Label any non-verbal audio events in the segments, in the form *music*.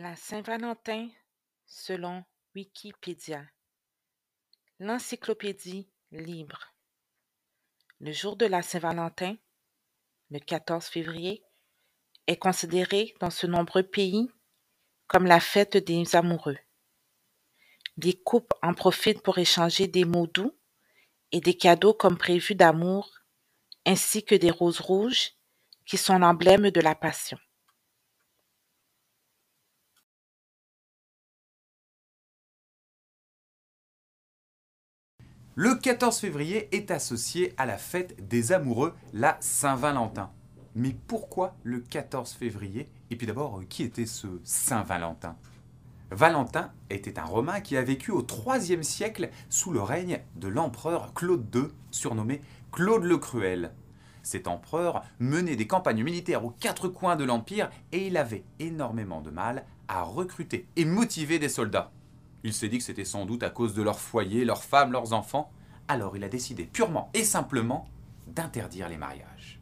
La Saint-Valentin selon Wikipédia. L'encyclopédie libre. Le jour de la Saint-Valentin, le 14 février, est considéré dans ce nombreux pays comme la fête des amoureux. Des couples en profitent pour échanger des mots doux et des cadeaux comme prévu d'amour, ainsi que des roses rouges qui sont l'emblème de la passion. Le 14 février est associé à la fête des amoureux, la Saint-Valentin. Mais pourquoi le 14 février? Et puis d'abord, qui était ce Saint Valentin Valentin était un Romain qui a vécu au IIIe siècle sous le règne de l'empereur Claude II, surnommé Claude le Cruel. Cet empereur menait des campagnes militaires aux quatre coins de l'Empire et il avait énormément de mal à recruter et motiver des soldats. Il s'est dit que c'était sans doute à cause de leur foyer, leurs femmes, leurs enfants. Alors il a décidé purement et simplement d'interdire les mariages.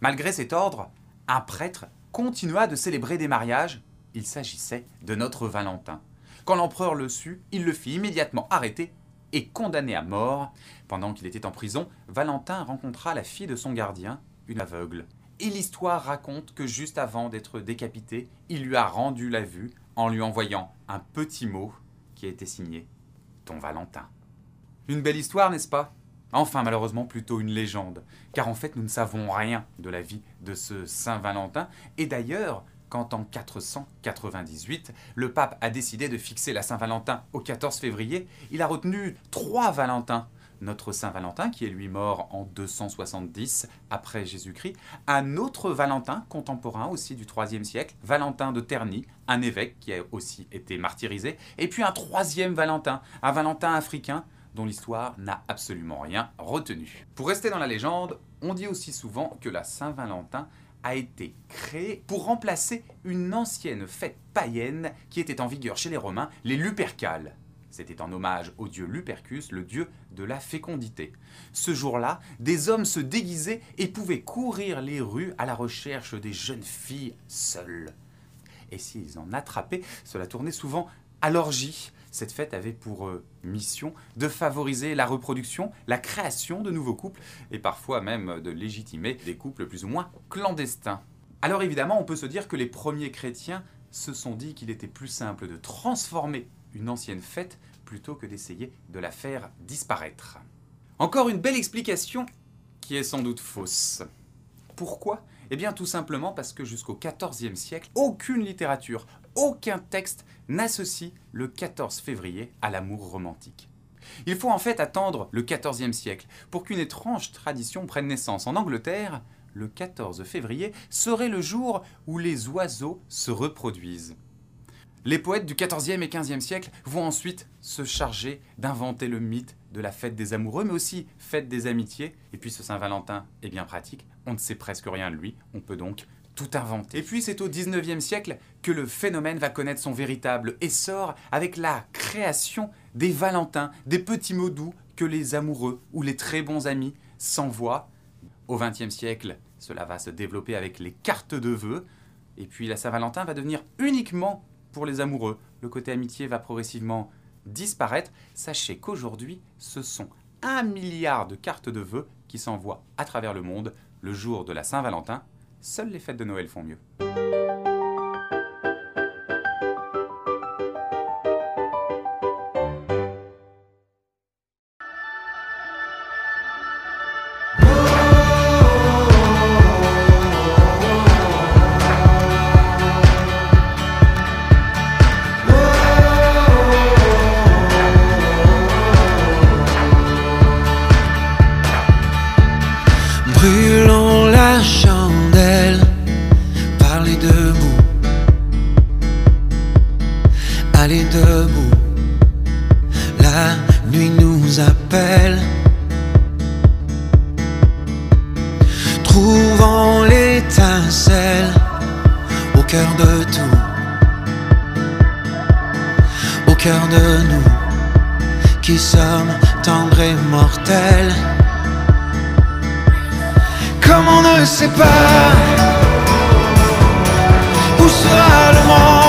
Malgré cet ordre, un prêtre continua de célébrer des mariages. Il s'agissait de notre Valentin. Quand l'empereur le sut, il le fit immédiatement arrêter et condamné à mort. Pendant qu'il était en prison, Valentin rencontra la fille de son gardien, une aveugle. Et l'histoire raconte que juste avant d'être décapité, il lui a rendu la vue en lui envoyant un petit mot qui a été signé Ton Valentin. Une belle histoire, n'est-ce pas? Enfin, malheureusement, plutôt une légende, car en fait, nous ne savons rien de la vie de ce Saint Valentin, et d'ailleurs, quand en 498, le pape a décidé de fixer la Saint-Valentin au 14 février, il a retenu trois Valentins notre Saint Valentin, qui est lui mort en 270 après Jésus-Christ, un autre Valentin contemporain aussi du IIIe siècle, Valentin de Terni, un évêque qui a aussi été martyrisé, et puis un troisième Valentin, un Valentin africain dont l'histoire n'a absolument rien retenu. Pour rester dans la légende, on dit aussi souvent que la Saint-Valentin a été créée pour remplacer une ancienne fête païenne qui était en vigueur chez les Romains, les Lupercales. C'était en hommage au dieu Lupercus, le dieu de la fécondité. Ce jour-là, des hommes se déguisaient et pouvaient courir les rues à la recherche des jeunes filles seules. Et s'ils en attrapaient, cela tournait souvent à l'orgie. Cette fête avait pour euh, mission de favoriser la reproduction, la création de nouveaux couples et parfois même de légitimer des couples plus ou moins clandestins. Alors évidemment, on peut se dire que les premiers chrétiens se sont dit qu'il était plus simple de transformer une ancienne fête plutôt que d'essayer de la faire disparaître. Encore une belle explication qui est sans doute fausse. Pourquoi? Eh bien tout simplement parce que jusqu'au XIVe siècle, aucune littérature, aucun texte n'associe le 14 février à l'amour romantique. Il faut en fait attendre le XIVe siècle pour qu'une étrange tradition prenne naissance. En Angleterre, le 14 février serait le jour où les oiseaux se reproduisent. Les poètes du XIVe et XVe siècle vont ensuite se charger d'inventer le mythe de la fête des amoureux, mais aussi fête des amitiés. Et puis ce Saint-Valentin est bien pratique, on ne sait presque rien de lui, on peut donc tout inventer. Et puis c'est au XIXe siècle que le phénomène va connaître son véritable essor avec la création des Valentins, des petits mots doux que les amoureux ou les très bons amis s'envoient. Au XXe siècle, cela va se développer avec les cartes de vœux. Et puis la Saint-Valentin va devenir uniquement pour les amoureux. Le côté amitié va progressivement disparaître. Sachez qu'aujourd'hui, ce sont un milliard de cartes de vœux qui s'envoient à travers le monde le jour de la Saint-Valentin. Seules les fêtes de Noël font mieux. Tendres et mortels. Comme on ne sait pas où sera le monde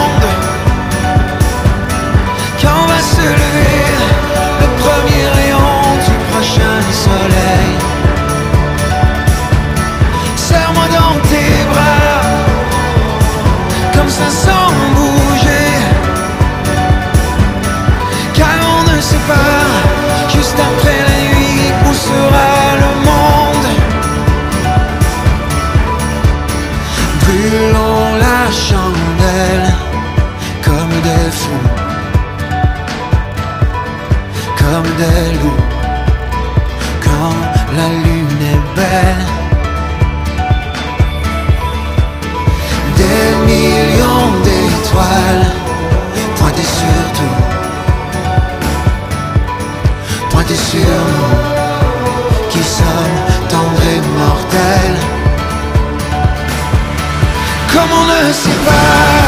quand la lune est belle. Des millions d'étoiles pointées sur tout, pointées sur nous qui sommes tendres et mortels. Comme on ne sait pas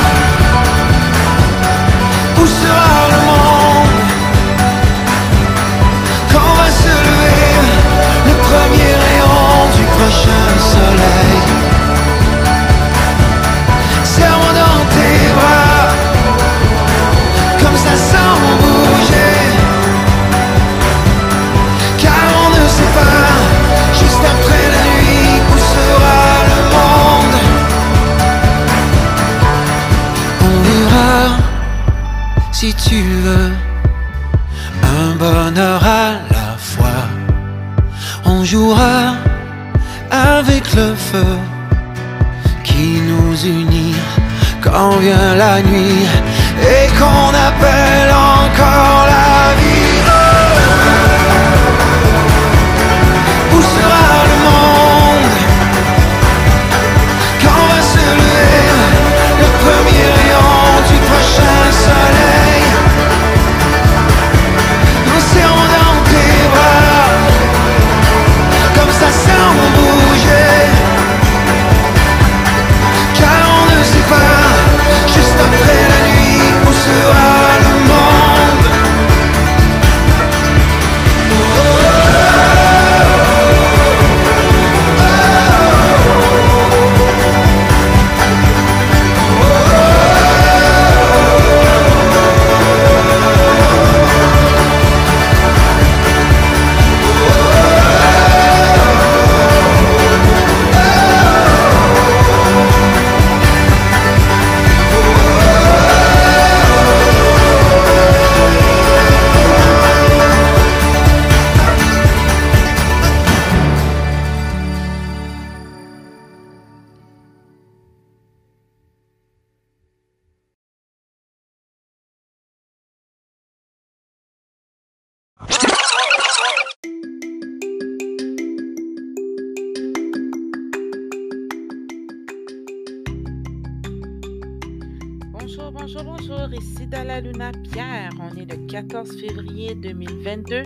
14 février 2022.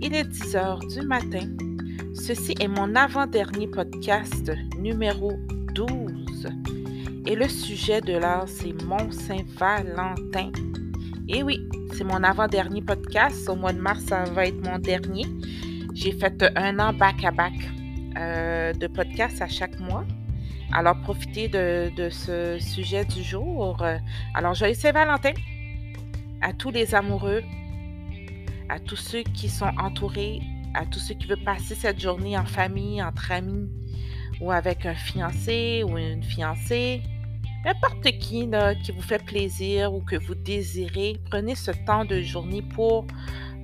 Il est 10 heures du matin. Ceci est mon avant-dernier podcast numéro 12. Et le sujet de l'heure, c'est Mont Saint-Valentin. Et oui, c'est mon avant-dernier podcast. Au mois de mars, ça va être mon dernier. J'ai fait un an back-à-back euh, de podcast à chaque mois. Alors, profitez de, de ce sujet du jour. Alors, joyeux Saint-Valentin à tous les amoureux, à tous ceux qui sont entourés, à tous ceux qui veulent passer cette journée en famille, entre amis, ou avec un fiancé ou une fiancée. N'importe qui qui vous fait plaisir ou que vous désirez, prenez ce temps de journée pour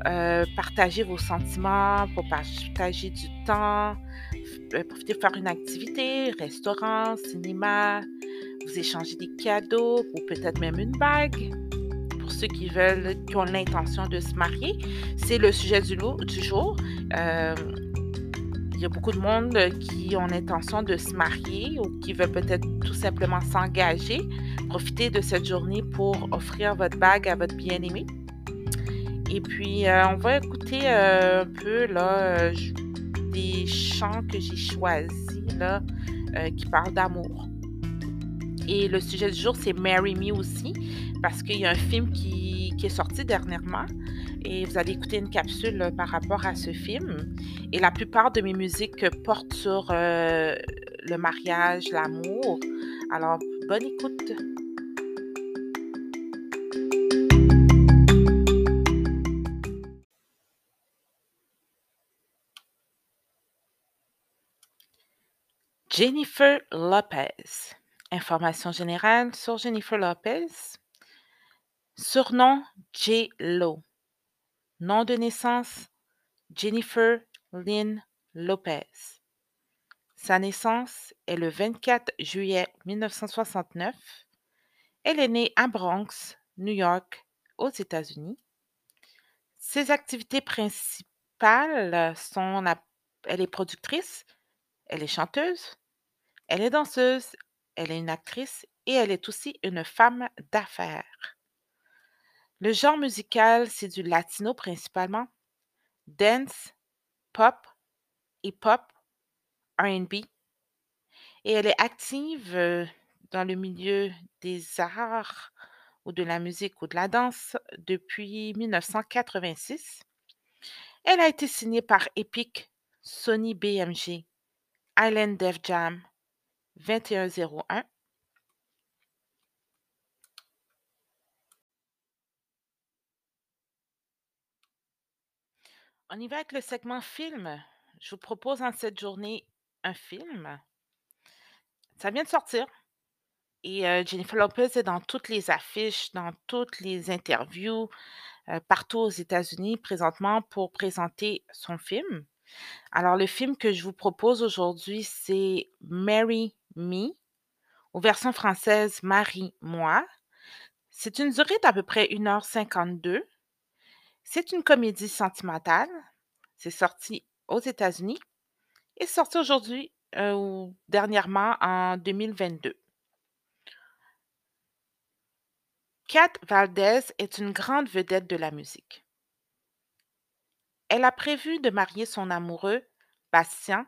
euh, partager vos sentiments, pour partager du temps, euh, profitez de faire une activité, restaurant, cinéma, vous échangez des cadeaux ou peut-être même une bague. Pour ceux qui veulent, qui ont l'intention de se marier, c'est le sujet du, jour. Euh, il y a beaucoup de monde qui ont l'intention de se marier ou qui veulent peut-être tout simplement s'engager. Profitez de cette journée pour offrir votre bague à votre bien-aimé. Et puis, euh, on va écouter euh, un peu là, des chants que j'ai choisis là, qui parlent d'amour. Et le sujet du jour, c'est Marry Me aussi, parce qu'il y a un film qui, est sorti dernièrement. Et vous allez écouter une capsule là, par rapport à ce film. Et la plupart de mes musiques portent sur euh, le mariage, l'amour. Alors, bonne écoute. Jennifer Lopez. Information générale sur Jennifer Lopez. Surnom J. Lo. Nom de naissance Jennifer Lynn Lopez. Sa naissance est le 24 juillet 1969. Elle est née à Bronx, New York, aux États-Unis. Ses activités principales sont elle est productrice, elle est chanteuse, elle est danseuse, elle est une actrice et elle est aussi une femme d'affaires. Le genre musical, c'est du latino principalement, dance, pop, hip-hop, R&B. Et elle est active euh, dans le milieu des arts ou de la musique ou de la danse depuis 1986. Elle a été signée par Epic, Sony BMG, Island Def Jam 2101. On y va avec le segment film. Je vous propose en cette journée un film. Ça vient de sortir. Et euh, Jennifer Lopez est dans toutes les affiches, dans toutes les interviews, euh, partout aux États-Unis présentement pour présenter son film. Alors, le film que je vous propose aujourd'hui, c'est Marry Me, ou version française Marie-moi. C'est une durée d'à peu près 1h52. C'est une comédie sentimentale. C'est sorti aux États-Unis et sorti aujourd'hui euh, ou dernièrement en 2022. Kat Valdez est une grande vedette de la musique. Elle a prévu de marier son amoureux, Bastien,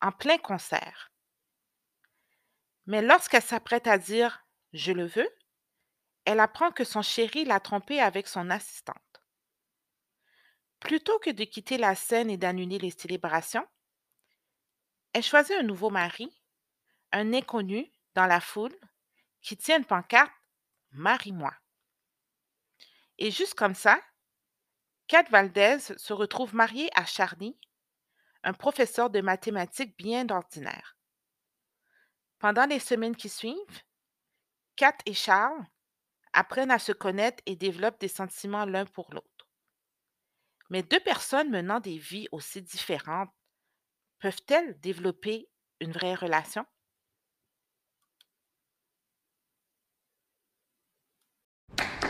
en plein concert. Mais lorsqu'elle s'apprête à dire Je le veux, elle apprend que son chéri l'a trompée avec son assistante. Plutôt que de quitter la scène et d'annuler les célébrations, elle choisit un nouveau mari, un inconnu dans la foule, qui tient une pancarte Marie-moi. Et juste comme ça, Kat Valdez se retrouve mariée à Charlie, un professeur de mathématiques bien ordinaire. Pendant les semaines qui suivent, Kat et Charles apprennent à se connaître et développent des sentiments l'un pour l'autre. Mais deux personnes menant des vies aussi différentes peuvent-elles développer une vraie relation?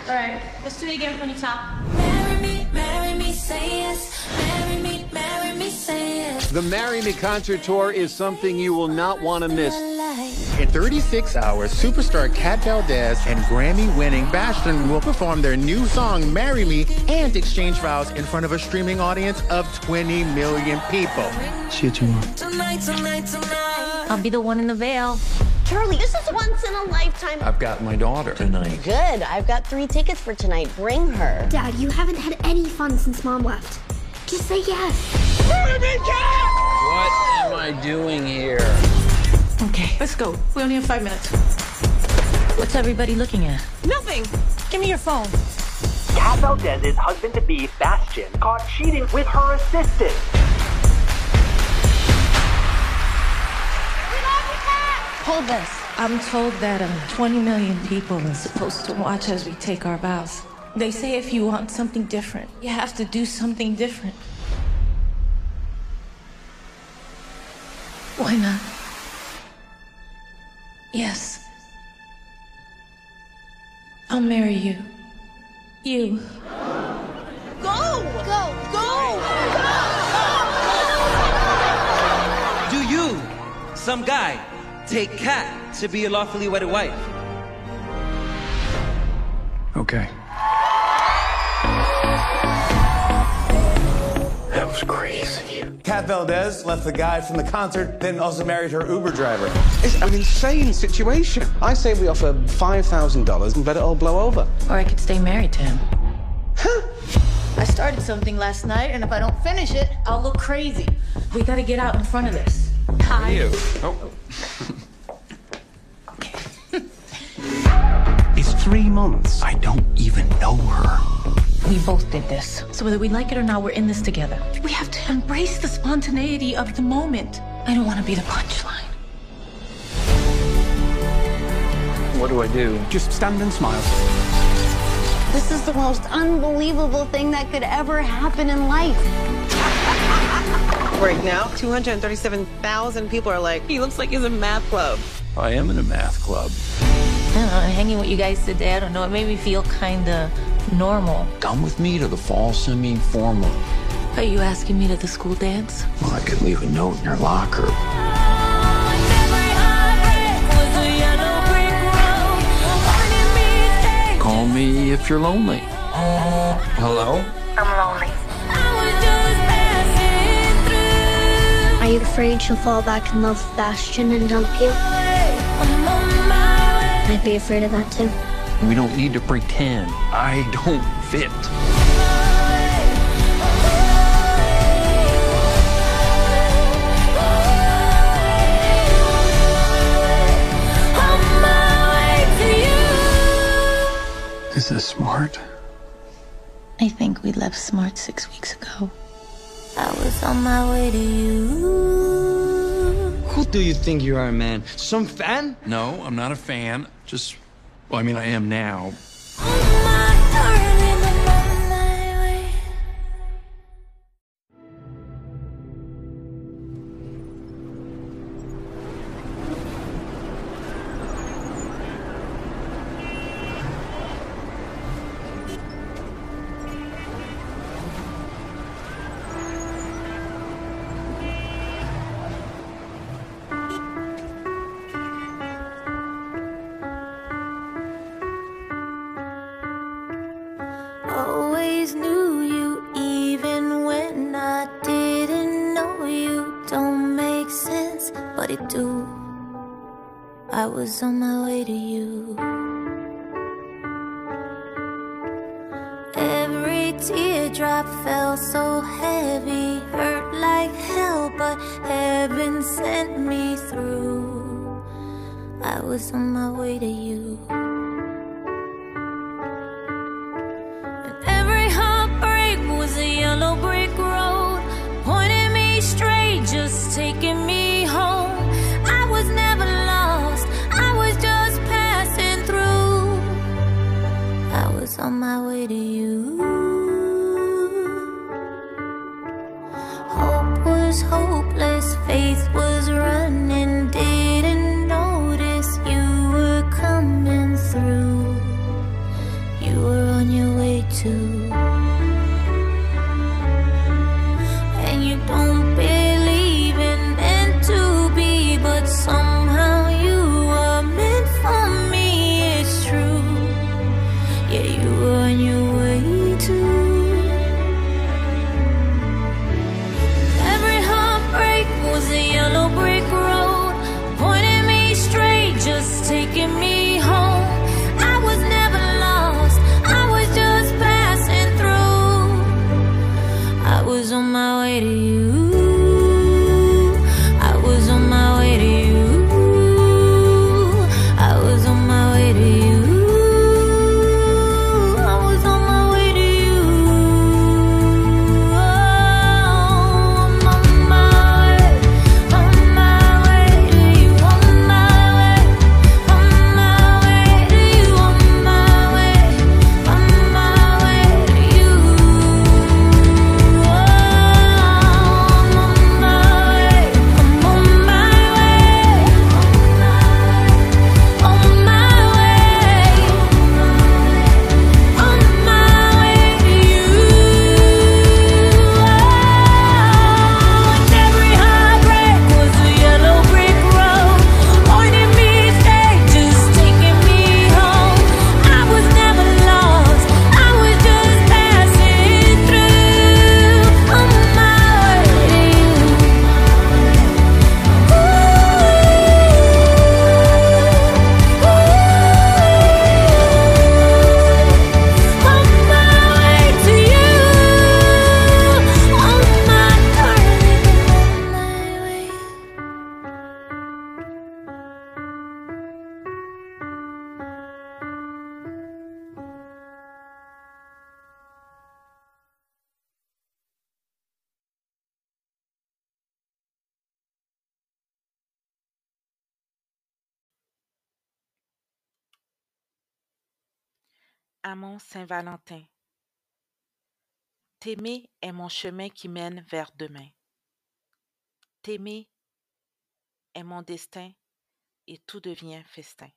All right, let's do it again from the top. Marry me, marry me, say yes. Marry me, marry me, say yes. The Marry Me concert tour is something you will not want to miss. Life. In 36 hours, superstar Kat Valdez and Grammy-winning Bastion will perform their new song "Marry Me" and exchange vows in front of a streaming audience of 20 million people. See you tomorrow. Tonight, tonight, tonight. I'll be the one in the veil. Charlie, this is once in a lifetime. I've got my daughter tonight. Good. I've got three tickets for tonight. Bring her. Dad, you haven't had any fun since mom left. Just say yes. What am I doing here? Okay, let's go. We only have five minutes. What's everybody looking at? Nothing. Give me your phone. Kat Valdez's husband-to-be, Bastion, caught cheating with her assistant. Hold this. I'm told that um, 20 million people are supposed to watch as we take our vows. They say if you want something different, you have to do something different. Why not? Yes. I'll marry you. You. Go! Go! Go! Do you, some guy, take Kat to be your lawfully wedded wife? Okay. Was crazy. Kat Valdez left the guy from the concert, then also married her Uber driver. It's an insane situation. I say we offer $5,000 and let it all blow over. Or I could stay married to him. Huh? I started something last night, and if I don't finish it, I'll look crazy. We gotta get out in front of this. Hi. You. Oh. *laughs* It's three months. I don't even know her. We both did this. So whether we like it or not, we're in this together. We have to embrace the spontaneity of the moment. I don't want to be the punchline. What do I do? Just stand and smile. This is the most unbelievable thing that could ever happen in life. Right now, 237,000 people are like, he looks like he's in math club. I am in a math club. I don't know, hanging with you guys today, I don't know, it made me feel kind of normal. Come with me to the fall semi-formal. Are you asking me to the school dance? Well, I could leave a note in your locker. Call me if you're lonely. Hello? I'm lonely. Are you afraid she'll fall back in love with Bastion and dump you? I'd be afraid of that too. We don't need to pretend. I don't fit. Is this smart? I think we left Smart six weeks ago. I was on my way to you. Who do you think you are, man? Some fan? No, I'm not a fan. Just, well, I mean, I am now. Do. I was on my way to you. Every teardrop fell so heavy, hurt like hell, but heaven sent me through. I was on my way to you. My way to you. Saint-Valentin. T'aimer est mon chemin qui mène vers demain. T'aimer est mon destin et tout devient festin.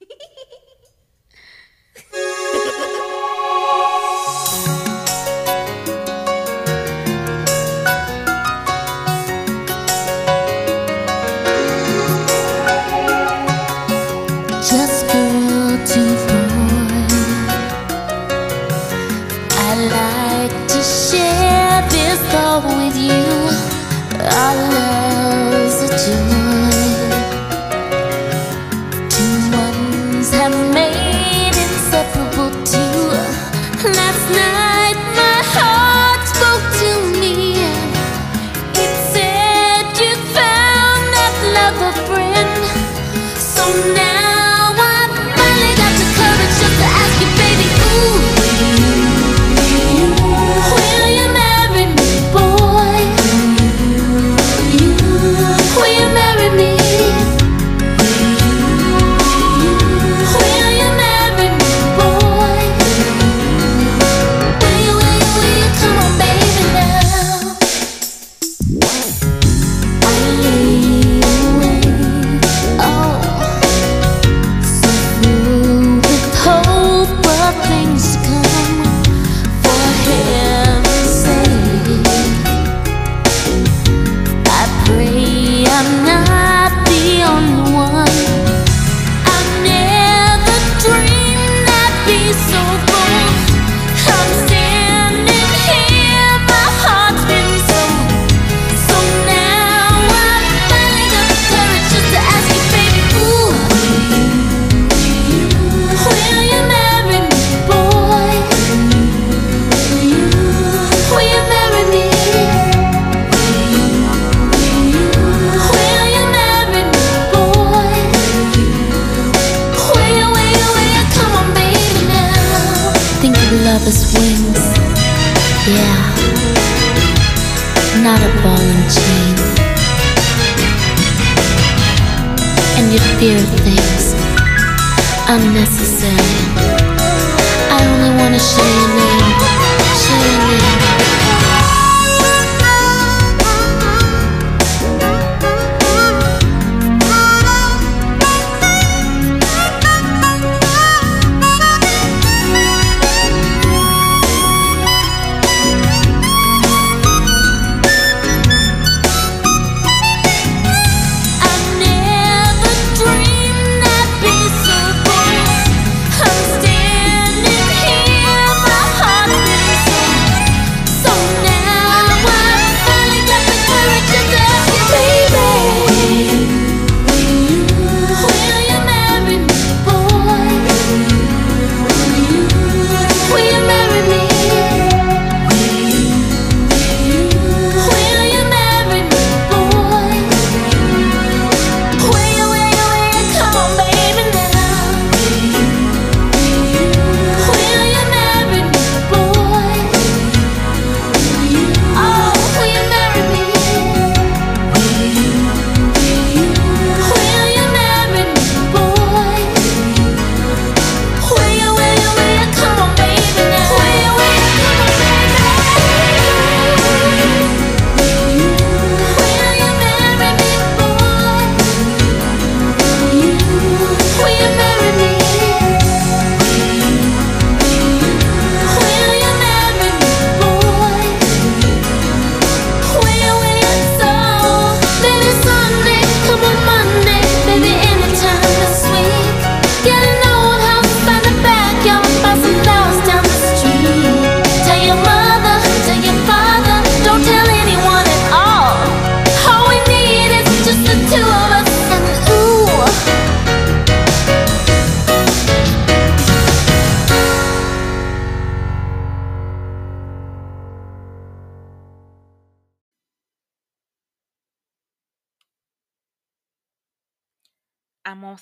*laughs*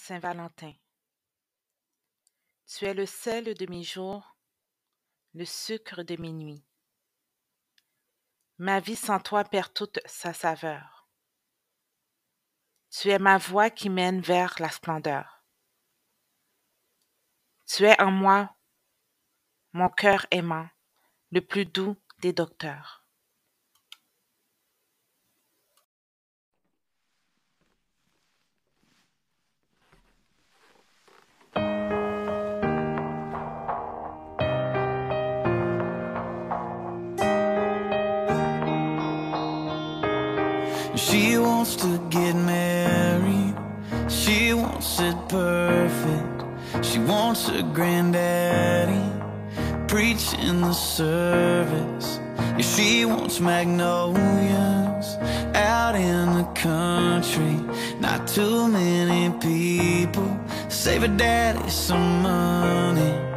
Saint-Valentin. Tu es le sel de mes jours, le sucre de mes nuits. Ma vie sans toi perd toute sa saveur. Tu es ma voie qui mène vers la splendeur. Tu es en moi, mon cœur aimant, le plus doux des docteurs. She wants to get married. She wants it perfect. She wants a granddaddy preaching the service. Yeah, she wants magnolias out in the country. Not too many people. Save her daddy some money.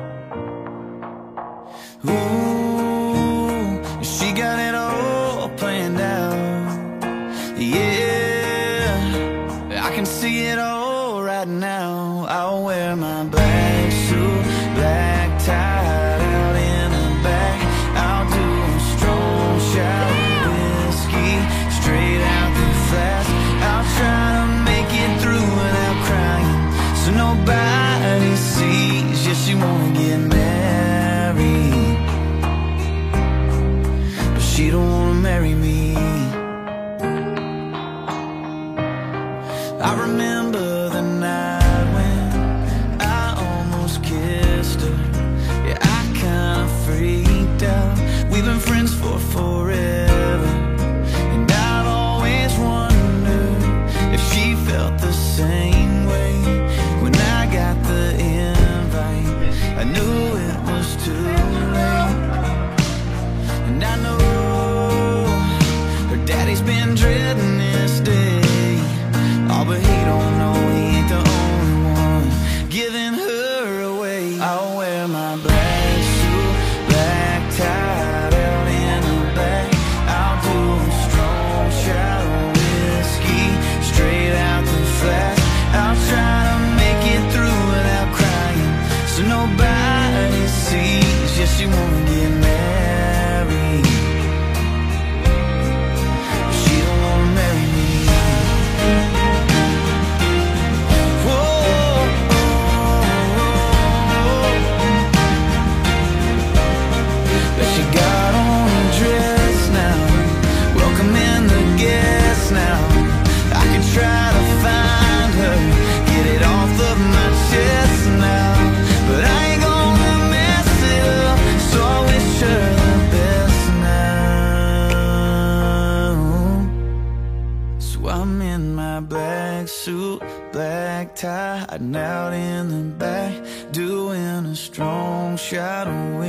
hiding out in the back, doing a strong shadow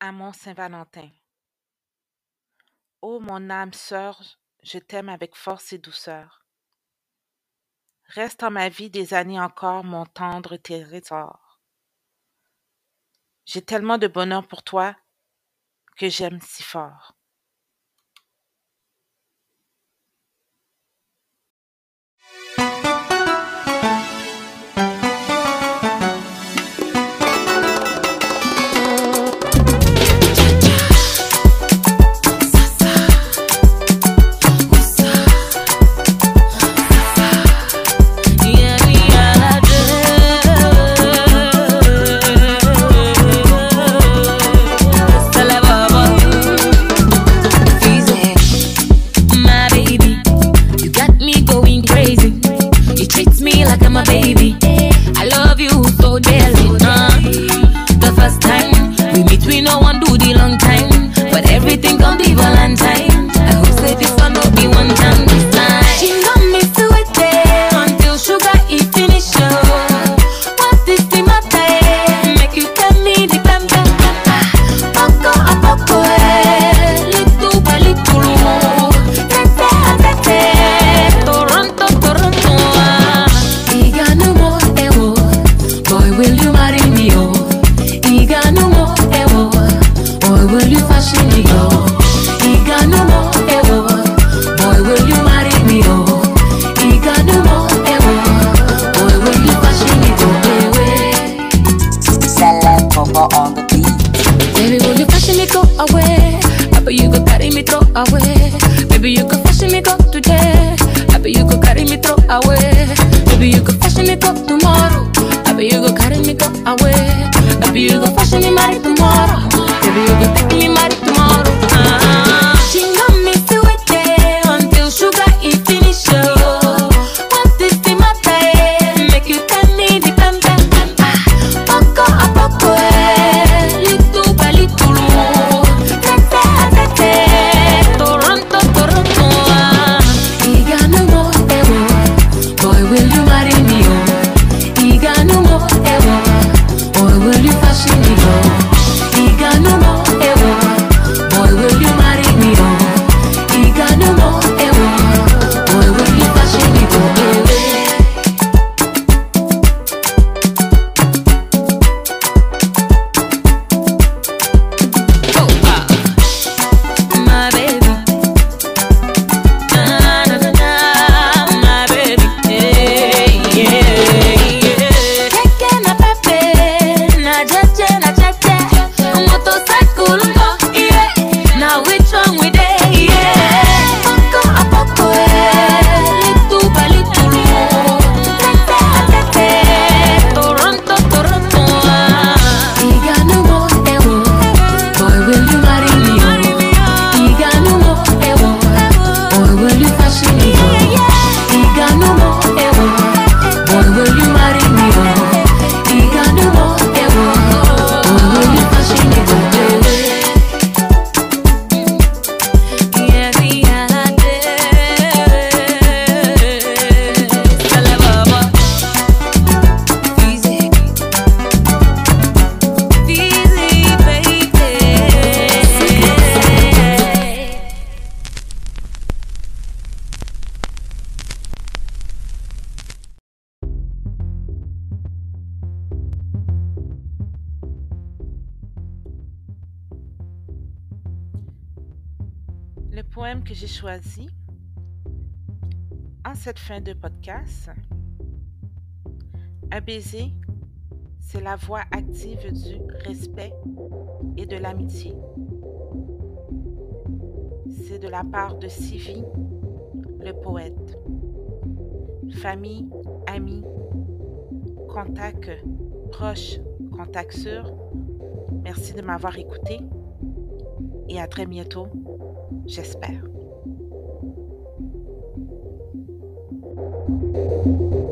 Amon Saint-Valentin. Ô mon âme sœur, je t'aime avec force et douceur. Reste en ma vie des années encore mon tendre trésor. J'ai tellement de bonheur pour toi que j'aime si fort. j'ai choisi en cette fin de podcast. Un baiser, c'est la voie active du respect et de l'amitié. C'est de la part de Sivi, le poète. Famille, amis, contact proche, contact sûr. Merci de m'avoir écouté et à très bientôt, j'espère. Thank you.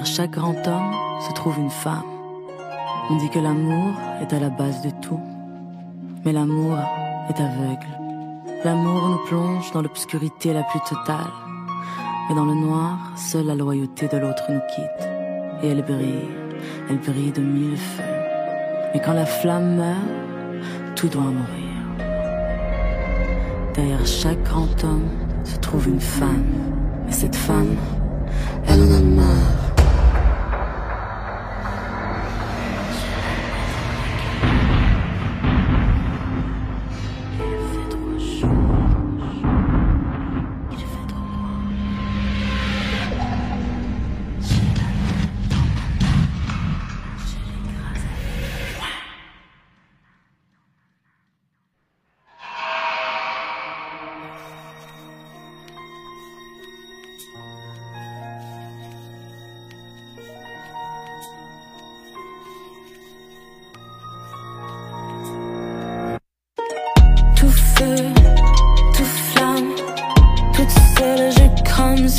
Derrière chaque grand homme se trouve une femme. On dit que l'amour est à la base de tout. Mais l'amour est aveugle. L'amour nous plonge dans l'obscurité la plus totale. Et dans le noir, seule la loyauté de l'autre nous quitte. Et elle brille, elle brille de mille feux. Mais quand la flamme meurt, tout doit mourir. Derrière chaque grand homme se trouve une femme. Et cette femme, elle en a marre.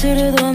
to the